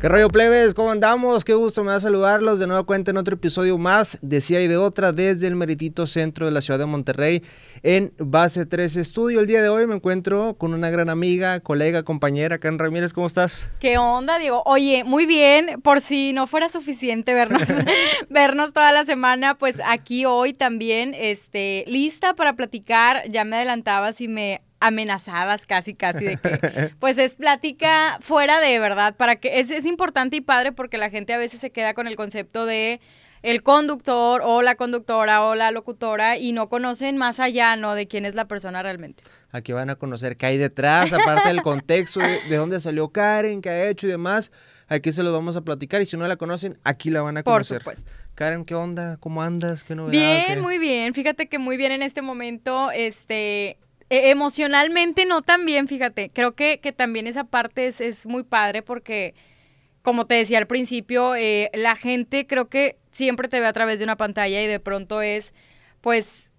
¿Qué rollo plebes? ¿Cómo andamos? Qué gusto me da saludarlos de nueva cuenta en otro episodio más de Si hay de otra desde el meritito centro de la ciudad de Monterrey en Base 3 Estudio. El día de hoy me encuentro con una gran amiga, colega, compañera, Karen Ramírez. ¿Cómo estás? ¿Qué onda, Diego? Oye, muy bien. Por si no fuera suficiente vernos, vernos toda la semana, pues aquí hoy también, este, lista para platicar. Ya me adelantabas y me amenazabas casi, casi de que, pues es plática fuera de verdad, para que es, es importante y padre porque la gente a veces se queda con el concepto de el conductor o la conductora o la locutora y no conocen más allá, ¿no? De quién es la persona realmente. Aquí van a conocer qué hay detrás, aparte del contexto, de, dónde salió Karen, qué ha hecho y demás. Aquí se los vamos a platicar y si no la conocen, aquí la van a conocer. Por supuesto. Karen, ¿qué onda? ¿Cómo andas? ¿Qué novedad? Bien, muy bien. Fíjate que muy bien en este momento, este, e, emocionalmente no tan bien, fíjate. Creo que, que también esa parte es, es, muy padre porque, como te decía al principio, eh, la gente creo que siempre te ve a través de una pantalla y de pronto es, pues,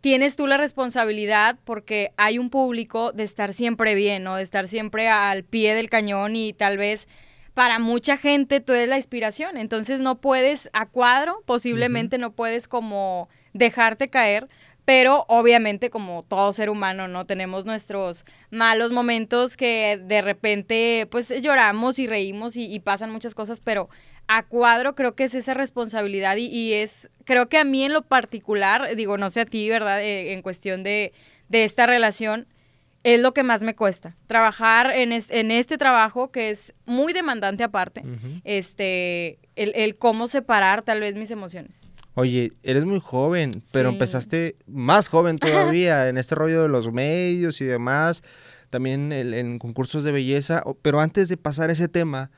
tienes tú la responsabilidad porque hay un público de estar siempre bien, ¿no? De estar siempre al pie del cañón y tal vez para mucha gente tú eres la inspiración. Entonces no puedes a cuadro, posiblemente no puedes como dejarte caer pero obviamente como todo ser humano, ¿no? Tenemos nuestros malos momentos que de repente pues lloramos y reímos y, pasan muchas cosas, pero a cuadro creo que es esa responsabilidad y, es, creo que a mí en lo particular, digo, no sé a ti, ¿verdad? Eh, en cuestión de, de, esta relación, es lo que más me cuesta. Trabajar en, en este trabajo que es muy demandante aparte, este, el, el cómo separar tal vez mis emociones. Oye, eres muy joven, pero empezaste más joven todavía en este rollo de los medios y demás, también en, concursos de belleza. Pero antes de pasar ese tema,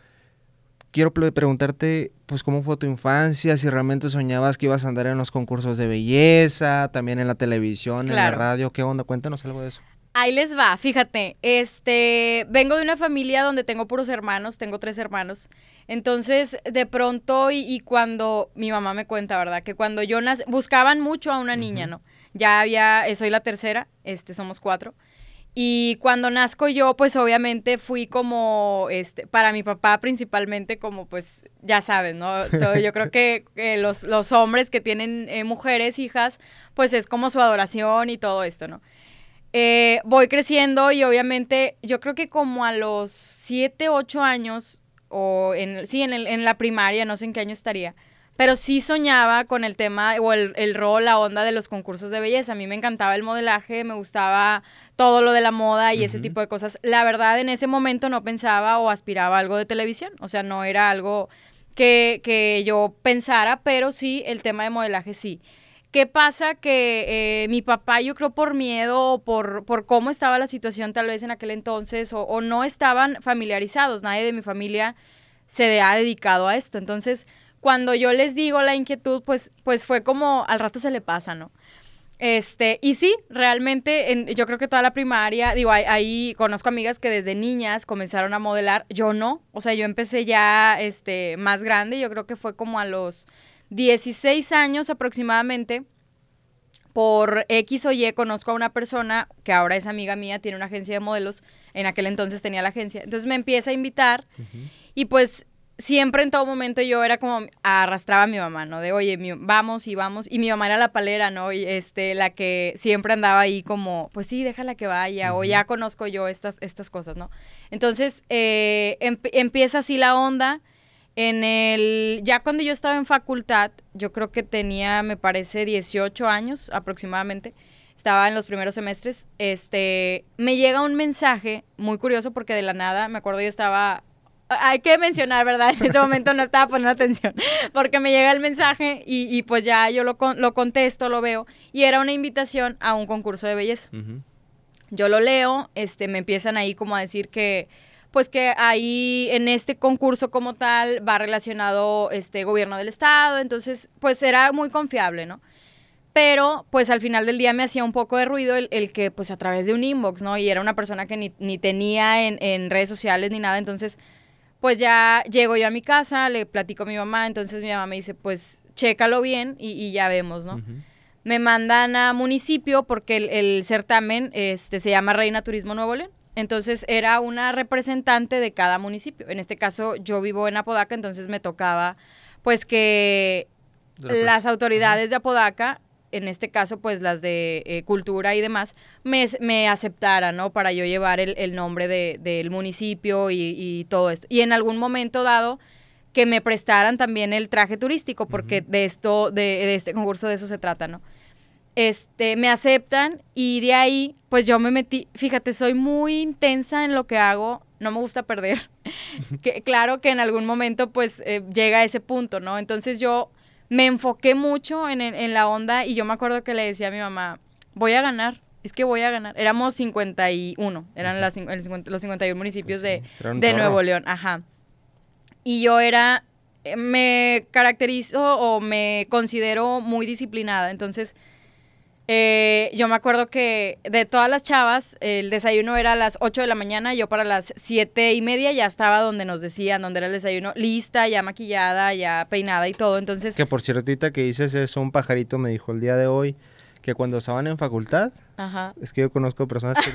quiero preguntarte, pues, ¿cómo fue tu infancia? Si realmente soñabas que ibas a andar en los concursos de belleza, también en la televisión, en la radio. ¿Qué onda? Cuéntanos algo de eso. Ahí les va, fíjate, este, vengo de una familia donde tengo puros hermanos, tengo tres hermanos. Entonces, de pronto, y, cuando mi mamá me cuenta, ¿verdad? Que cuando yo nací, buscaban mucho a una niña, ¿no? Ya había, eh, soy la tercera, este, somos cuatro. Y cuando nazco yo, pues obviamente fui como, este, para mi papá principalmente, como pues, ya sabes, ¿no? yo creo que los, los, hombres que tienen eh, mujeres, hijas, pues es como su adoración y todo esto, ¿no? Eh, voy creciendo y obviamente yo creo que como a los 7, 8 años, o en, sí, en, el, en la primaria, no sé en qué año estaría, pero sí soñaba con el tema o el, el, rol, la onda de los concursos de belleza. A mí me encantaba el modelaje, me gustaba todo lo de la moda y ese tipo de cosas. La verdad, en ese momento no pensaba o aspiraba a algo de televisión, o sea, no era algo que, que yo pensara, pero sí, el tema de modelaje sí. ¿Qué pasa? Que eh, mi papá, yo creo por miedo por, por cómo estaba la situación tal vez en aquel entonces, o, no estaban familiarizados, nadie de mi familia se ha dedicado a esto. Entonces, cuando yo les digo la inquietud, pues, pues fue como al rato se le pasa, ¿no? Este, y sí, realmente en, yo creo que toda la primaria, digo, ahí, conozco amigas que desde niñas comenzaron a modelar, yo no, o sea, yo empecé ya este, más grande, yo creo que fue como a los 16 años aproximadamente, por X o Y conozco a una persona que ahora es amiga mía, tiene una agencia de modelos, en aquel entonces tenía la agencia, entonces me empieza a invitar y pues siempre en todo momento yo era como arrastraba a mi mamá, ¿no? De, oye, vamos y vamos. Y mi mamá era la palera, ¿no? Y este, la que siempre andaba ahí como, pues sí, déjala que vaya, o ya conozco yo estas, estas cosas, ¿no? Entonces, eh, empieza así la onda. En el, ya cuando yo estaba en facultad, yo creo que tenía, me parece, 18 años aproximadamente, estaba en los primeros semestres, este, me llega un mensaje muy curioso porque de la nada, me acuerdo yo estaba, hay que mencionar, ¿verdad? En ese momento no estaba poniendo atención, porque me llega el mensaje y, pues ya yo lo, lo contesto, lo veo, y era una invitación a un concurso de belleza. Yo lo leo, este, me empiezan ahí como a decir que pues que ahí en este concurso como tal va relacionado este gobierno del estado, entonces pues era muy confiable, ¿no? Pero pues al final del día me hacía un poco de ruido el, que pues a través de un inbox, ¿no? Y era una persona que ni, ni tenía en, en, redes sociales ni nada, entonces pues ya llego yo a mi casa, le platico a mi mamá, entonces mi mamá me dice pues chécalo bien y, ya vemos, ¿no? Me mandan a municipio porque el, el certamen este, se llama Reina Turismo Nuevo León. Entonces era una representante de cada municipio. En este caso yo vivo en Apodaca, entonces me tocaba pues que las autoridades de Apodaca, en este caso pues las de eh, cultura y demás, me, me aceptaran, ¿no? Para yo llevar el, nombre del municipio y, todo esto. Y en algún momento dado que me prestaran también el traje turístico, porque de esto, de, de este concurso de eso se trata, ¿no? Este, me aceptan y de ahí, pues yo me metí, fíjate, soy muy intensa en lo que hago, no me gusta perder. que, claro que en algún momento pues eh, llega a ese punto, ¿no? Entonces yo me enfoqué mucho en, en, la onda y yo me acuerdo que le decía a mi mamá, voy a ganar, es que voy a ganar. Éramos 51, eran las, los 51 municipios de, de Nuevo León, ajá. Y yo era, eh, me caracterizo o me considero muy disciplinada, entonces eh, yo me acuerdo que de todas las chavas, el desayuno era a las 8 de la mañana, yo para las 7 y media ya estaba donde nos decían, donde era el desayuno, lista, ya maquillada, ya peinada y todo, entonces... Que por cierto, ahorita que dices eso, un pajarito me dijo el día de hoy que cuando estaban en facultad, es que yo conozco personas que,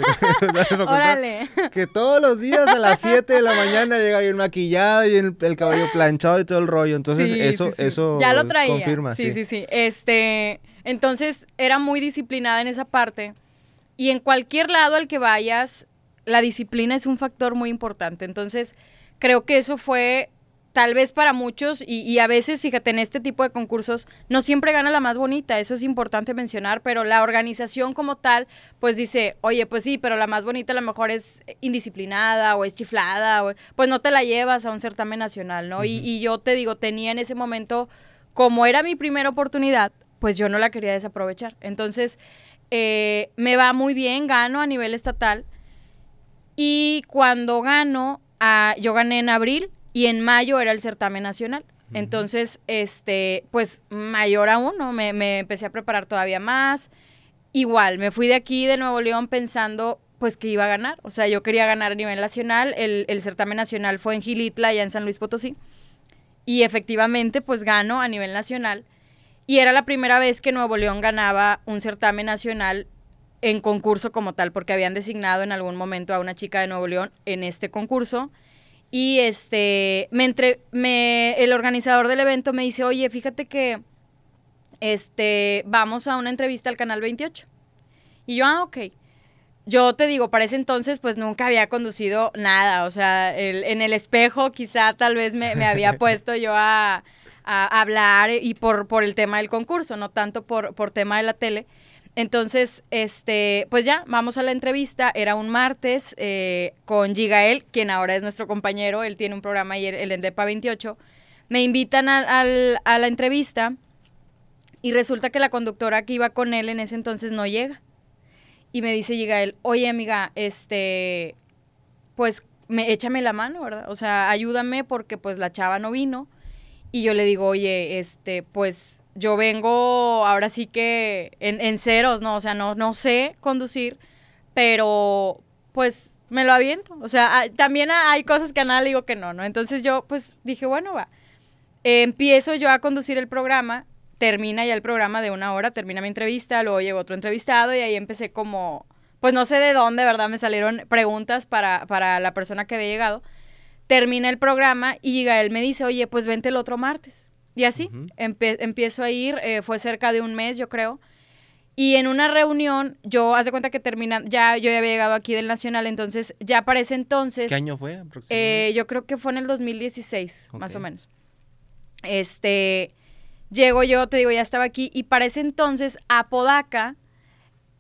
que todos los días a las 7 de la mañana llega bien maquillada y el, el cabello planchado y todo el rollo, entonces eso, eso ya lo traía. confirma. Sí, sí, sí, este... Entonces era muy disciplinada en esa parte. Y en cualquier lado al que vayas, la disciplina es un factor muy importante. Entonces creo que eso fue tal vez para muchos y, a veces, fíjate, en este tipo de concursos no siempre gana la más bonita, eso es importante mencionar, pero la organización como tal, pues dice, oye, pues sí, pero la más bonita a lo mejor es indisciplinada o es chiflada, o, pues no te la llevas a un certamen nacional, ¿no? y, y yo te digo, tenía en ese momento, como era mi primera oportunidad, pues yo no la quería desaprovechar. Entonces, eh, me va muy bien, gano a nivel estatal. Y cuando gano, yo gané en abril y en mayo era el certamen nacional. Entonces, este, pues mayor aún, ¿no? Me, me, empecé a preparar todavía más. Igual, me fui de aquí, de Nuevo León, pensando pues que iba a ganar. O sea, yo quería ganar a nivel nacional. El, el certamen nacional fue en Gilitla, allá en San Luis Potosí. Y efectivamente, pues gano a nivel nacional. Y era la primera vez que Nuevo León ganaba un certamen nacional en concurso como tal, porque habían designado en algún momento a una chica de Nuevo León en este concurso. Y este, me entre, me, el organizador del evento me dice, oye, fíjate que este, vamos a una entrevista al Canal 28. Y yo, ah, ok. Yo te digo, para ese entonces, pues nunca había conducido nada. O sea, en el espejo quizá tal vez me, me había puesto yo a, a hablar y por, por el tema del concurso, no tanto por, por tema de la tele. Entonces, este, pues ya, vamos a la entrevista. Era un martes eh, con Gigael, quien ahora es nuestro compañero. Él tiene un programa y el, Endepa 28. Me invitan a, a, la entrevista y resulta que la conductora que iba con él en ese entonces no llega. Y me dice Gigael, oye amiga, este, pues me, échame la mano, ¿verdad? O sea, ayúdame porque pues la chava no vino. Y yo le digo, oye, este, pues yo vengo ahora sí que en, ceros, ¿no? O sea, no, no sé conducir, pero pues me lo aviento. O sea, también hay cosas que a nada le digo que no, ¿no? Entonces yo pues dije, bueno, va. empiezo yo a conducir el programa, termina ya el programa de una hora, termina mi entrevista, luego llegó otro entrevistado y ahí empecé como, pues no sé de dónde, ¿verdad? Me salieron preguntas para, para la persona que había llegado termina el programa y él me dice, oye, pues vente el otro martes. Y así, empiezo a ir, eh, fue cerca de un mes, yo creo. Y en una reunión, yo, haz de cuenta que termina, ya yo ya había llegado aquí del Nacional, entonces, ya para ese entonces... ¿Qué año fue eh, yo creo que fue en el 2016, más o menos. Este, llego yo, te digo, ya estaba aquí, y para ese entonces, Apodaca,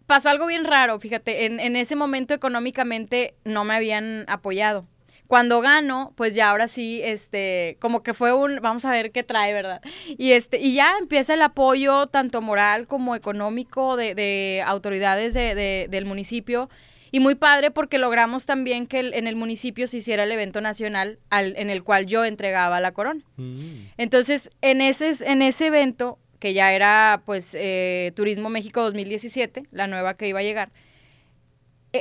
pasó algo bien raro, fíjate, en, en ese momento económicamente no me habían apoyado. Cuando gano, pues ya ahora sí, este, como que fue un, vamos a ver qué trae, ¿verdad? Y este, y ya empieza el apoyo tanto moral como económico de, de autoridades de, del municipio. Y muy padre porque logramos también que en el municipio se hiciera el evento nacional al, en el cual yo entregaba la corona. Mm. Entonces, en ese, en ese evento, que ya era pues eh, Turismo México 2017, la nueva que iba a llegar,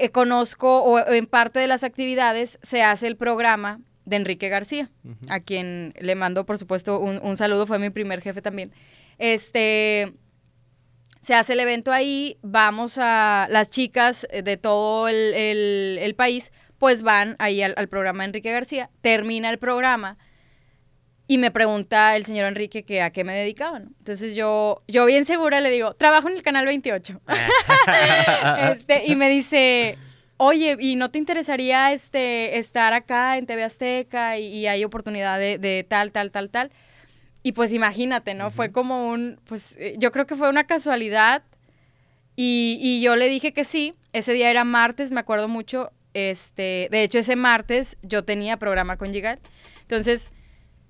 eh, conozco o en parte de las actividades se hace el programa de Enrique García, a quien le mando, por supuesto, un, saludo, fue mi primer jefe también. Este, se hace el evento ahí, vamos a las chicas de todo el, país, pues van ahí al, al, programa Enrique García, termina el programa y me pregunta el señor Enrique que a qué me dedicaban. Entonces yo, yo bien segura le digo, trabajo en el canal 28. este, y me dice, oye, ¿y no te interesaría este, estar acá en TV Azteca y, hay oportunidad de, tal, tal, tal, tal? Y pues imagínate, ¿no? Fue como un, pues eh, yo creo que fue una casualidad y, y, yo le dije que sí. Ese día era martes, me acuerdo mucho. Este, de hecho, ese martes yo tenía programa con Llegar. Entonces,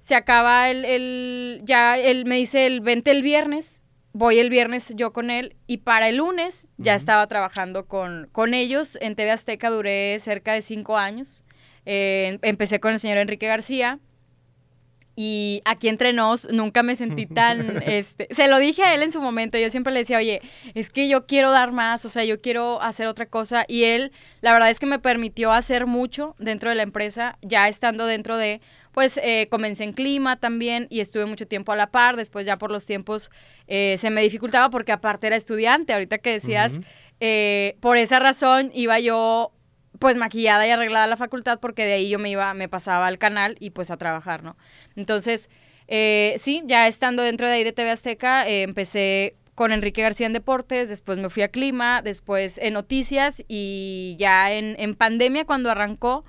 se acaba el, el, ya él me dice el vente el viernes, voy el viernes yo con él y para el lunes ya estaba trabajando con, con ellos. En TV Azteca duré cerca de cinco años. Eh, empecé con el señor Enrique García. Y aquí entre nos nunca me sentí tan, este, se lo dije a él en su momento, yo siempre le decía, oye, es que yo quiero dar más, o sea, yo quiero hacer otra cosa. Y él, la verdad es que me permitió hacer mucho dentro de la empresa, ya estando dentro de, pues eh, comencé en clima también y estuve mucho tiempo a la par, después ya por los tiempos eh, se me dificultaba porque aparte era estudiante, ahorita que decías, eh, por esa razón iba yo pues maquillada y arreglada a la facultad porque de ahí yo me iba, me pasaba al canal y pues a trabajar, ¿no? Entonces, sí, ya estando dentro de ahí de TV Azteca, empecé con Enrique García en Deportes, después me fui a Clima, después en Noticias y ya en, en pandemia cuando arrancó,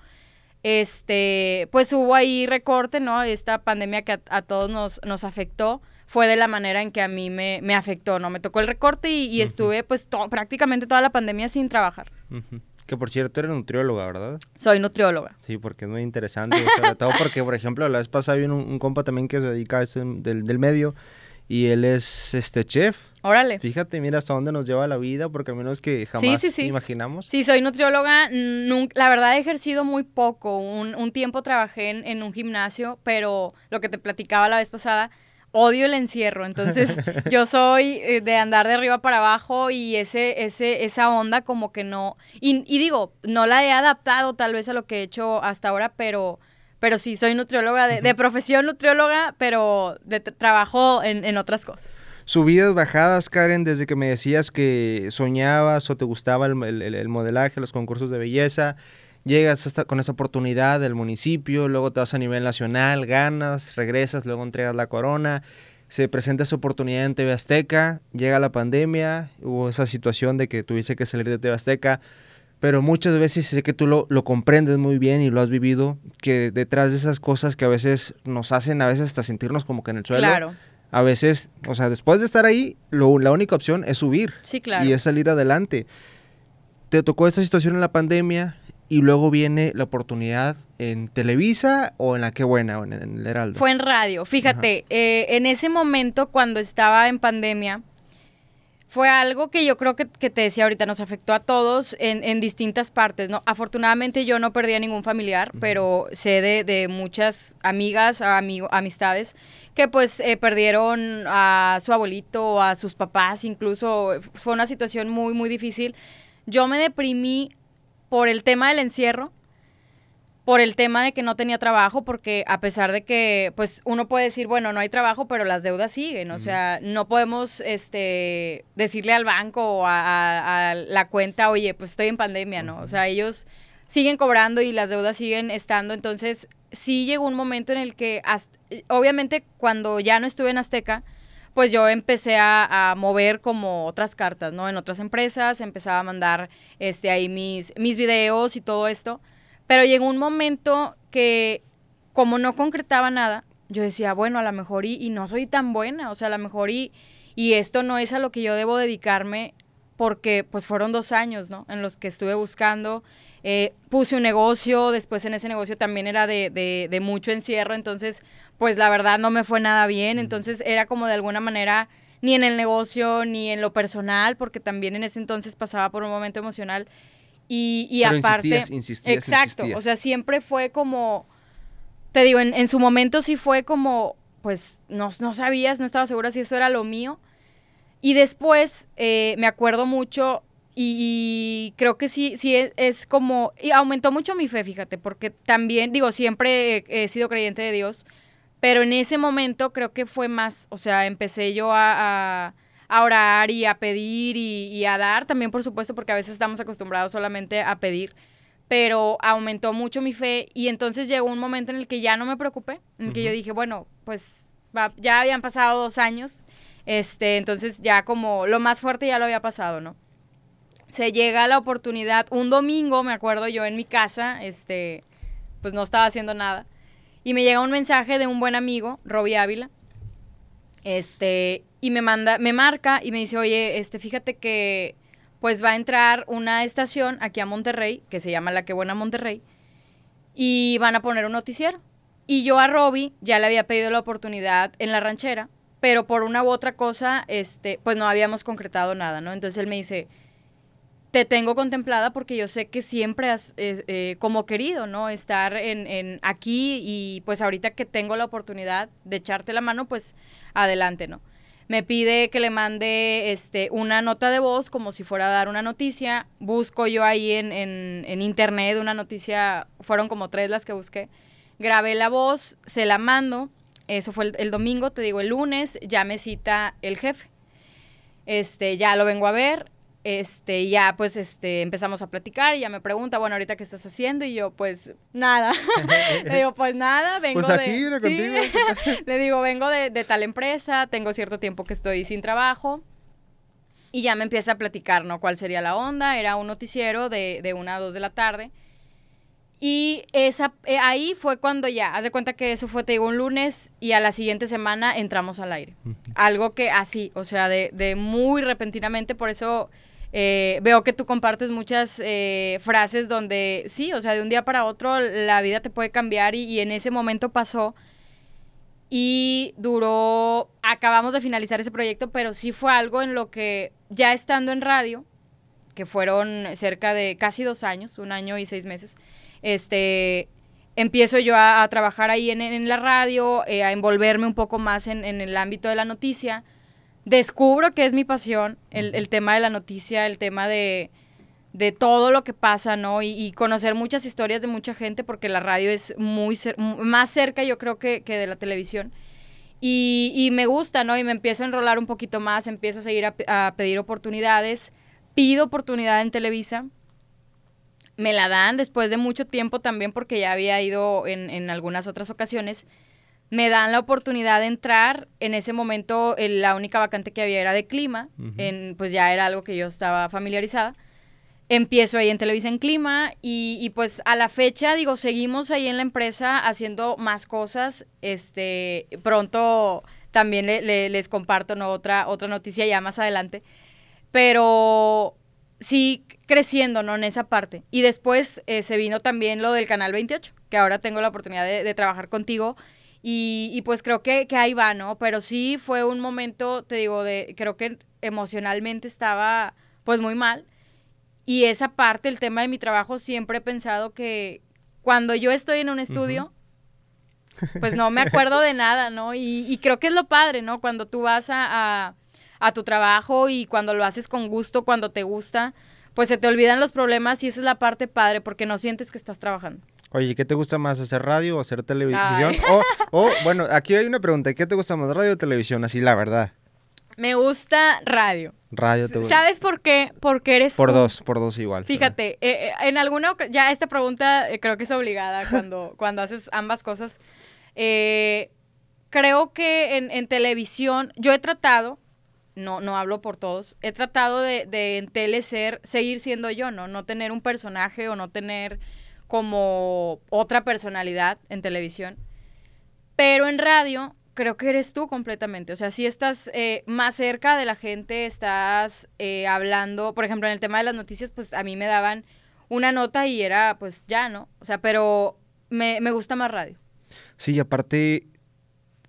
este, pues hubo ahí recorte, ¿no? Esta pandemia que a, todos nos, nos afectó fue de la manera en que a mí me, me afectó, ¿no? Me tocó el recorte y, estuve pues prácticamente toda la pandemia sin trabajar. Que por cierto eres nutrióloga, ¿verdad? Soy nutrióloga. Sí, porque es muy interesante, sobre todo porque, por ejemplo, la vez pasada vi un, un compa también que se dedica a este, del, del medio y él es este chef. Órale. Fíjate, mira hasta dónde nos lleva la vida, porque al menos que jamás sí, imaginamos. Sí, soy nutrióloga. la verdad he ejercido muy poco. Un, tiempo trabajé en, un gimnasio, pero lo que te platicaba la vez pasada, odio el encierro. Entonces, yo soy eh, de andar de arriba para abajo y ese, ese, esa onda como que no. Y, digo, no la he adaptado tal vez a lo que he hecho hasta ahora, pero pero sí, soy nutrióloga, de, profesión nutrióloga, pero de trabajo en, otras cosas. Subidas, bajadas, Karen, desde que me decías que soñabas o te gustaba el, modelaje, los concursos de belleza, llegas hasta con esa oportunidad del municipio, luego te vas a nivel nacional, ganas, regresas, luego entregas la corona, se presenta esa oportunidad en TV Azteca, llega la pandemia, hubo esa situación de que tuviste que salir de TV Azteca, pero muchas veces sé que tú lo, lo, comprendes muy bien y lo has vivido, que detrás de esas cosas que a veces nos hacen a veces hasta sentirnos como que en el suelo, claro. a veces, o sea, después de estar ahí, lo, la única opción es subir sí, claro. y es salir adelante. Te tocó esta situación en la pandemia y luego viene la oportunidad en Televisa o en la Qué Buena o en, el Heraldo. Fue en radio, fíjate, eh, en ese momento cuando estaba en pandemia, fue algo que yo creo que, te decía ahorita, nos afectó a todos en, distintas partes, ¿no? Afortunadamente yo no perdí a ningún familiar, pero sé de, muchas amigas, amigo, amistades, que pues eh, perdieron a su abuelito, a sus papás, incluso fue una situación muy, muy difícil. Yo me deprimí por el tema del encierro, por el tema de que no tenía trabajo, porque a pesar de que, pues, uno puede decir, bueno, no hay trabajo, pero las deudas siguen, o sea, no podemos, este, decirle al banco o a, la cuenta, oye, pues estoy en pandemia, ¿no? O sea, ellos siguen cobrando y las deudas siguen estando, entonces sí llegó un momento en el que, obviamente, cuando ya no estuve en Azteca, pues yo empecé a, a, mover como otras cartas, ¿no? En otras empresas, empezaba a mandar, este, ahí mis, mis videos y todo esto, pero llegó un momento que, como no concretaba nada, yo decía, bueno, a lo mejor y, no soy tan buena, o sea, a lo mejor y, y esto no es a lo que yo debo dedicarme porque pues fueron dos años, ¿no? En los que estuve buscando, eh, puse un negocio, después en ese negocio también era de, de, de, mucho encierro, entonces pues la verdad no me fue nada bien, entonces era como de alguna manera ni en el negocio ni en lo personal, porque también en ese entonces pasaba por un momento emocional y, y aparte, exacto, o sea, siempre fue como, te digo, en, su momento sí fue como, pues no, no, sabías, no estaba segura si eso era lo mío. Y después eh, me acuerdo mucho y, creo que sí, sí es, como, y aumentó mucho mi fe, fíjate, porque también, digo, siempre he, sido creyente de Dios, pero en ese momento creo que fue más, o sea, empecé yo a a orar y a pedir y, a dar también, por supuesto, porque a veces estamos acostumbrados solamente a pedir, pero aumentó mucho mi fe y entonces llegó un momento en el que ya no me preocupé, en el que yo dije, bueno, pues ya habían pasado dos años, este, entonces ya como lo más fuerte ya lo había pasado, ¿no? Se llega la oportunidad, un domingo, me acuerdo yo en mi casa, este, pues no estaba haciendo nada, y me llega un mensaje de un buen amigo, Robbie Ávila, este, y me manda, me marca y me dice, oye, este, fíjate que pues va a entrar una estación aquí a Monterrey, que se llama La Que Buena Monterrey, y van a poner un noticiero. Y yo a Robbie ya le había pedido la oportunidad en la ranchera, pero por una u otra cosa, este, pues no habíamos concretado nada, ¿no? Entonces él me dice, te tengo contemplada porque yo sé que siempre has eh, como querido, ¿no? Estar en, aquí y pues ahorita que tengo la oportunidad de echarte la mano, pues adelante, ¿no? Me pide que le mande este, una nota de voz como si fuera a dar una noticia. Busco yo ahí en, en internet una noticia, fueron como tres las que busqué. Grabé la voz, se la mando. Eso fue el, el domingo, te digo, el lunes ya me cita el jefe. Este, ya lo vengo a ver, este, ya pues este, empezamos a platicar y ya me pregunta, bueno, ahorita qué estás haciendo y yo pues nada. le digo, pues nada, vengo pues aquí, de... contigo. le digo, vengo de, tal empresa, tengo cierto tiempo que estoy sin trabajo. Y ya me empieza a platicar, ¿no? ¿Cuál sería la onda? Era un noticiero de, de una a dos de la tarde. Y esa, eh, ahí fue cuando ya, haz de cuenta que eso fue, te digo, un lunes y a la siguiente semana entramos al aire. Algo que así, o sea, de, de muy repentinamente, por eso eh, veo que tú compartes muchas eh, frases donde sí, o sea, de un día para otro la vida te puede cambiar y, en ese momento pasó y duró, acabamos de finalizar ese proyecto, pero sí fue algo en lo que ya estando en radio, que fueron cerca de casi dos años, un año y seis meses, este, empiezo yo a, trabajar ahí en, la radio, eh, a envolverme un poco más en, en el ámbito de la noticia descubro que es mi pasión, el, tema de la noticia, el tema de, todo lo que pasa, ¿no? Y, conocer muchas historias de mucha gente, porque la radio es muy más cerca, yo creo, que, de la televisión. Y, me gusta, ¿no? Y me empiezo a enrolar un poquito más, empiezo a seguir a, pedir oportunidades, pido oportunidad en Televisa. Me la dan después de mucho tiempo también porque ya había ido en, en algunas otras ocasiones me dan la oportunidad de entrar. En ese momento la única vacante que había era de clima, en, pues ya era algo que yo estaba familiarizada. Empiezo ahí en Televisa en Clima y, pues a la fecha, digo, seguimos ahí en la empresa haciendo más cosas. Este, pronto también les comparto ¿no? otra, otra noticia ya más adelante. Pero sí creciendo, ¿no? En esa parte. Y después eh, se vino también lo del Canal 28, que ahora tengo la oportunidad de trabajar contigo y, pues creo que, que, ahí va, ¿no? Pero sí fue un momento, te digo, de creo que emocionalmente estaba pues muy mal. Y esa parte, el tema de mi trabajo, siempre he pensado que cuando yo estoy en un estudio, pues no me acuerdo de nada, ¿no? Y, creo que es lo padre, ¿no? Cuando tú vas a, a, tu trabajo y cuando lo haces con gusto, cuando te gusta, pues se te olvidan los problemas y esa es la parte padre porque no sientes que estás trabajando. Oye, ¿qué te gusta más, hacer radio o hacer televisión? O, bueno, aquí hay una pregunta, ¿qué te gusta más, radio o televisión? Así, la verdad. Me gusta radio. Radio te gusta. ¿Sabes por qué? Porque eres Por dos, por dos igual. Fíjate, eh, eh, en alguna ya esta pregunta eh, creo que es obligada cuando, cuando haces ambas cosas. creo que en, televisión, yo he tratado, no, no hablo por todos, he tratado de, de en tele ser, seguir siendo yo, ¿no? No tener un personaje o no tener como otra personalidad en televisión. Pero en radio creo que eres tú completamente. O sea, si estás eh, más cerca de la gente, estás eh, hablando, por ejemplo, en el tema de las noticias, pues a mí me daban una nota y era pues ya, ¿no? O sea, pero me, me gusta más radio. Sí, aparte,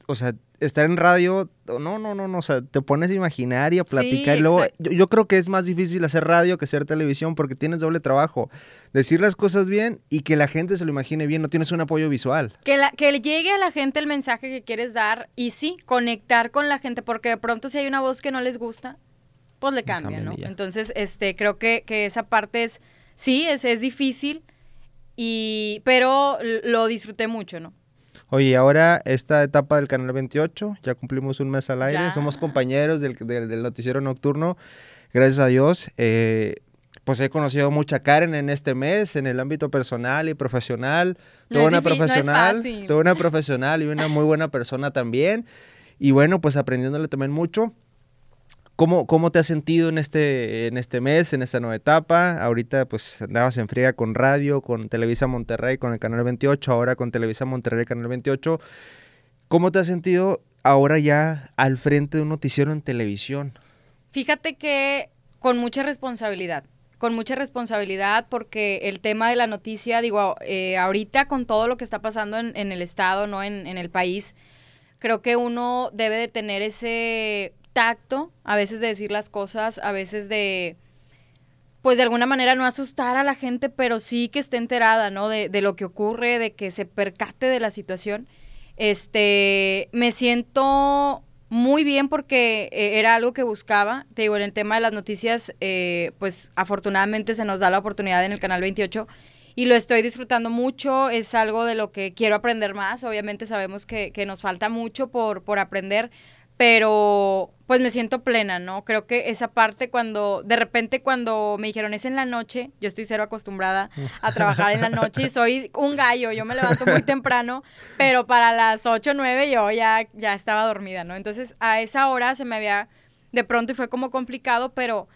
o sea, estar en radio, no, no, no, no, o sea, te pones a imaginar y a platicar. y luego, yo, creo que es más difícil hacer radio que hacer televisión porque tienes doble trabajo. Decir las cosas bien y que la gente se lo imagine bien, no tienes un apoyo visual. Que, la, que llegue a la gente el mensaje que quieres dar y sí, conectar con la gente, porque de pronto si hay una voz que no les gusta, pues le cambian, ¿no? Entonces, este, creo que, que esa parte es, sí, es, es difícil, y, pero lo disfruté mucho, ¿no? Oye, ahora esta etapa del Canal 28, ya cumplimos un mes al aire, somos compañeros del, del, noticiero nocturno, gracias a Dios. Eh, pues he conocido mucha Karen en este mes, en el ámbito personal y profesional. Toda una profesional, toda una profesional y una muy buena persona también. Y bueno, pues aprendiéndole también mucho. ¿Cómo, ¿Cómo te has sentido en este, en este mes, en esta nueva etapa? Ahorita pues andabas en friega con radio, con Televisa Monterrey, con el Canal 28, ahora con Televisa Monterrey, Canal 28. ¿Cómo te has sentido ahora ya al frente de un noticiero en televisión? Fíjate que con mucha responsabilidad, con mucha responsabilidad porque el tema de la noticia, digo, eh, ahorita con todo lo que está pasando en, el Estado, ¿no? En, en el país, creo que uno debe de tener ese tacto, a veces de decir las cosas, a veces de, pues de alguna manera no asustar a la gente, pero sí que esté enterada, ¿no? De, de lo que ocurre, de que se percate de la situación. Este, me siento muy bien porque eh, era algo que buscaba. Te digo, en el tema de las noticias, eh, pues afortunadamente se nos da la oportunidad en el Canal 28 y lo estoy disfrutando mucho. Es algo de lo que quiero aprender más. Obviamente sabemos que, que nos falta mucho por, por aprender, pero pues me siento plena, ¿no? Creo que esa parte cuando, de repente cuando me dijeron es en la noche, yo estoy cero acostumbrada a trabajar en la noche y soy un gallo, yo me levanto muy temprano, pero para las 8 o 9 yo ya, ya estaba dormida, ¿no? Entonces a esa hora se me había, de pronto y fue como complicado, pero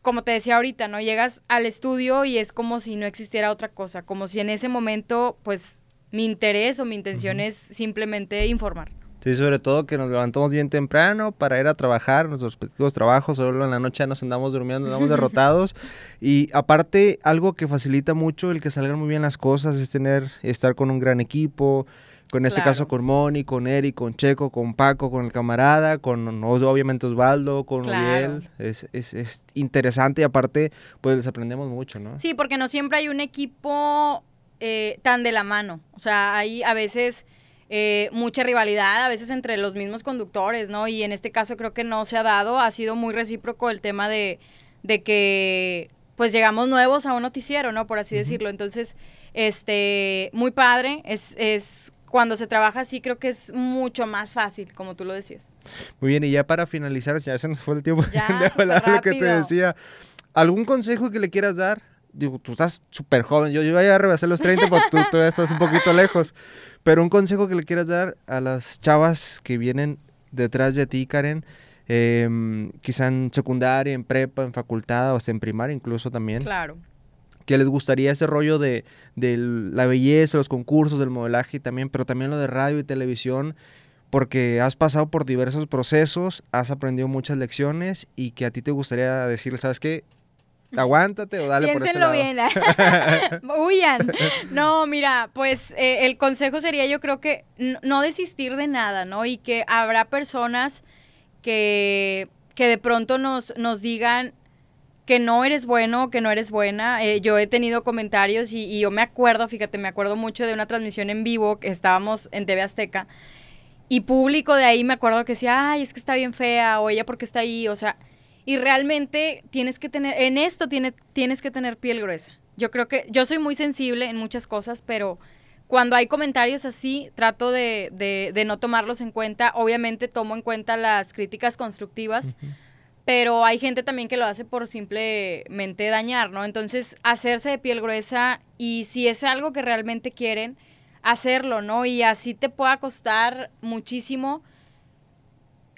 como te decía ahorita, ¿no? Llegas al estudio y es como si no existiera otra cosa, como si en ese momento, pues, mi interés o mi intención es simplemente informar. Sí, sobre todo que nos levantamos bien temprano para ir a trabajar nuestros respectivos trabajos, solo en la noche nos andamos durmiendo, nos andamos derrotados. Y aparte, algo que facilita mucho el que salgan muy bien las cosas es tener, estar con un gran equipo, con este caso con Moni, con Eric, con Checo, con Paco, con el camarada, con obviamente Osvaldo, con claro. Es, es, es, interesante y aparte, pues les aprendemos mucho, ¿no? Sí, porque no siempre hay un equipo eh, tan de la mano. O sea, hay a veces eh, mucha rivalidad a veces entre los mismos conductores, ¿no? Y en este caso creo que no se ha dado, ha sido muy recíproco el tema de, de que pues llegamos nuevos a un noticiero, ¿no? Por así decirlo. Entonces, este, muy padre, es, es cuando se trabaja así creo que es mucho más fácil, como tú lo decías. Muy bien, y ya para finalizar, ya se nos fue el tiempo de hablar lo que te decía. ¿Algún consejo que le quieras dar digo, tú estás súper joven, yo, yo voy a rebasar los 30, porque tú todavía estás un poquito lejos. Pero un consejo que le quieras dar a las chavas que vienen detrás de ti, Karen, eh, quizá en secundaria, en prepa, en facultad o hasta en primaria incluso también. Claro. Que les gustaría ese rollo de, de la belleza, los concursos, del modelaje y también, pero también lo de radio y televisión, porque has pasado por diversos procesos, has aprendido muchas lecciones y que a ti te gustaría decirle, ¿sabes qué? Aguántate o dale por ese lado. bien. ¿eh? Huyan. No, mira, pues eh, el consejo sería yo creo que no desistir de nada, ¿no? Y que habrá personas que, que de pronto nos, nos digan que no eres bueno, que no eres buena. Eh, yo he tenido comentarios y, y, yo me acuerdo, fíjate, me acuerdo mucho de una transmisión en vivo que estábamos en TV Azteca y público de ahí me acuerdo que decía, ay, es que está bien fea o ella porque está ahí, o sea y realmente tienes que tener, en esto tiene, tienes que tener piel gruesa. Yo creo que yo soy muy sensible en muchas cosas, pero cuando hay comentarios así, trato de, de, no tomarlos en cuenta. Obviamente tomo en cuenta las críticas constructivas, pero hay gente también que lo hace por simplemente dañar, ¿no? Entonces, hacerse de piel gruesa y si es algo que realmente quieren, hacerlo, ¿no? Y así te pueda costar muchísimo,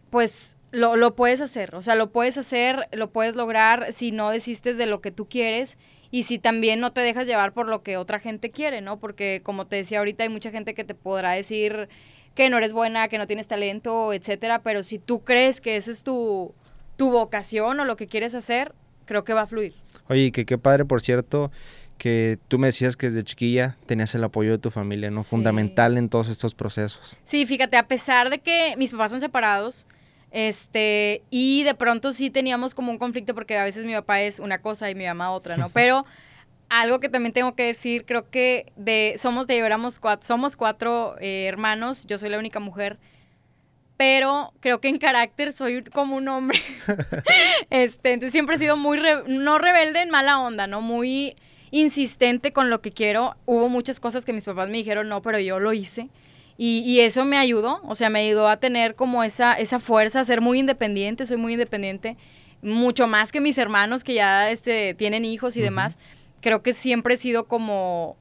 pues lo, lo, puedes hacer, o sea, lo puedes hacer, lo puedes lograr si no desistes de lo que tú quieres y si también no te dejas llevar por lo que otra gente quiere, ¿no? Porque como te decía ahorita, hay mucha gente que te podrá decir que no eres buena, que no tienes talento, etcétera, pero si tú crees que esa es tu, tu vocación o lo que quieres hacer, creo que va a fluir. Oye, que qué padre, por cierto, que tú me decías que desde chiquilla tenías el apoyo de tu familia, ¿no? Fundamental en todos estos procesos. Sí, fíjate, a pesar de que mis papás son separados, este, y de pronto sí teníamos como un conflicto porque a veces mi papá es una cosa y mi mamá otra, ¿no? Pero algo que también tengo que decir, creo que de somos de éramos cuatro, somos cuatro eh, hermanos, yo soy la única mujer, pero creo que en carácter soy como un hombre. este, entonces siempre he sido muy no rebelde en mala onda, ¿no? Muy insistente con lo que quiero. Hubo muchas cosas que mis papás me dijeron no, pero yo lo hice. Y, eso me ayudó, o sea, me ayudó a tener como esa, esa fuerza, a ser muy independiente, soy muy independiente, mucho más que mis hermanos que ya este, tienen hijos y demás. Creo que siempre he sido como,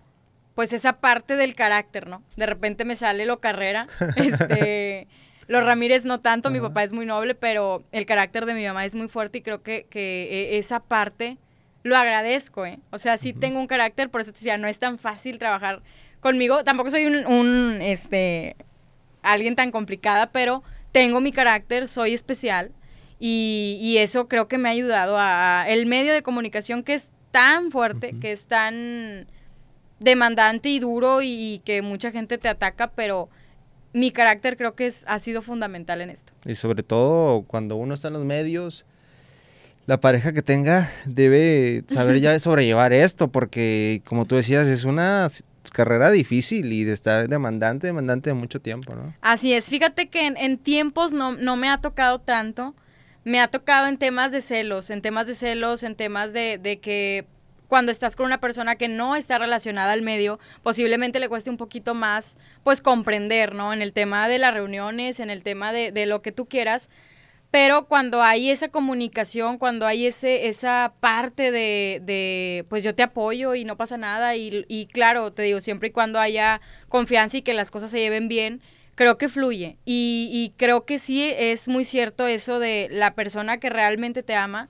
pues esa parte del carácter, ¿no? De repente me sale lo carrera, este... Los Ramírez no tanto, mi papá es muy noble, pero el carácter de mi mamá es muy fuerte y creo que, que e, esa parte lo agradezco, ¿eh? O sea, sí tengo un carácter, por eso te decía, no es tan fácil trabajar conmigo. Tampoco soy un, este, alguien tan complicada, pero tengo mi carácter, soy especial y, eso creo que me ha ayudado a, el medio de comunicación que es tan fuerte, que es tan demandante y duro y que mucha gente te ataca, pero mi carácter creo que es, ha sido fundamental en esto. Y sobre todo cuando uno está en los medios, la pareja que tenga debe saber ya sobrellevar esto, porque como tú decías, es una carrera difícil y de estar demandante, demandante de mucho tiempo, ¿no? Así es, fíjate que en, tiempos no, no, me ha tocado tanto, me ha tocado en temas de celos, en temas de celos, en temas de, de que cuando estás con una persona que no está relacionada al medio, posiblemente le cueste un poquito más, pues, comprender, ¿no? En el tema de las reuniones, en el tema de, de lo que tú quieras, pero cuando hay esa comunicación, cuando hay ese, esa parte de, de pues yo te apoyo y no pasa nada, y, y, claro, te digo, siempre y cuando haya confianza y que las cosas se lleven bien, creo que fluye. Y, y creo que sí es muy cierto eso de la persona que realmente te ama,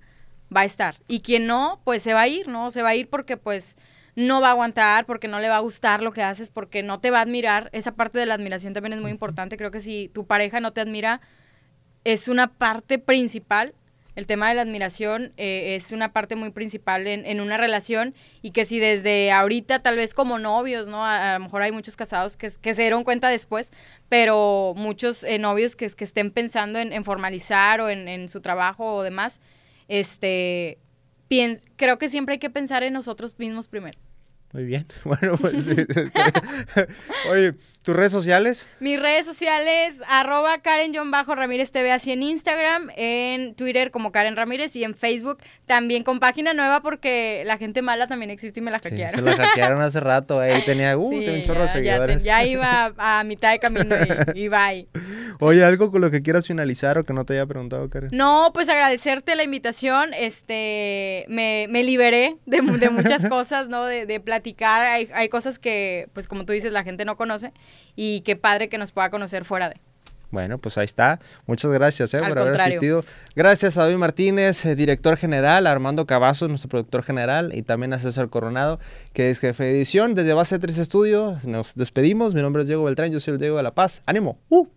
va a estar. Y quien no, pues se va a ir, ¿no? Se va a ir porque pues no va a aguantar, porque no le va a gustar lo que haces, porque no te va a admirar. Esa parte de la admiración también es muy importante. Creo que si tu pareja no te admira, es una parte principal. El tema de la admiración eh, es una parte muy principal en, una relación y que si desde ahorita, tal vez como novios, ¿no? A, lo mejor hay muchos casados que, que, se dieron cuenta después, pero muchos eh, novios que, que estén pensando en, formalizar o en, en su trabajo o demás, este, creo que siempre hay que pensar en nosotros mismos primero. Muy bien. Bueno, pues. Oye, ¿tus redes sociales? Mis redes sociales, arroba Karen-Ramírez TV, así en Instagram, en Twitter como Karen Ramírez y en Facebook también con página nueva porque la gente mala también existe y me la hackearon. se la hackearon hace rato, ahí tenía, uh, tenía un chorro de seguidores. Ya, iba a, mitad de camino y, y bye. Oye, ¿algo con lo que quieras finalizar o que no te haya preguntado, Karen? No, pues agradecerte la invitación, este, me, me liberé de, de muchas cosas, ¿no? De, de platicar, hay, hay cosas que, pues como tú dices, la gente no conoce y qué padre que nos pueda conocer fuera de. Bueno, pues ahí está. Muchas gracias eh, por haber asistido. Gracias a David Martínez, eh, director general, a Armando Cavazos, nuestro productor general, y también a César Coronado, que es jefe de edición. Desde Base 3 Estudio nos despedimos. Mi nombre es Diego Beltrán, yo soy el Diego de La Paz. ¡Ánimo! ¡Uh!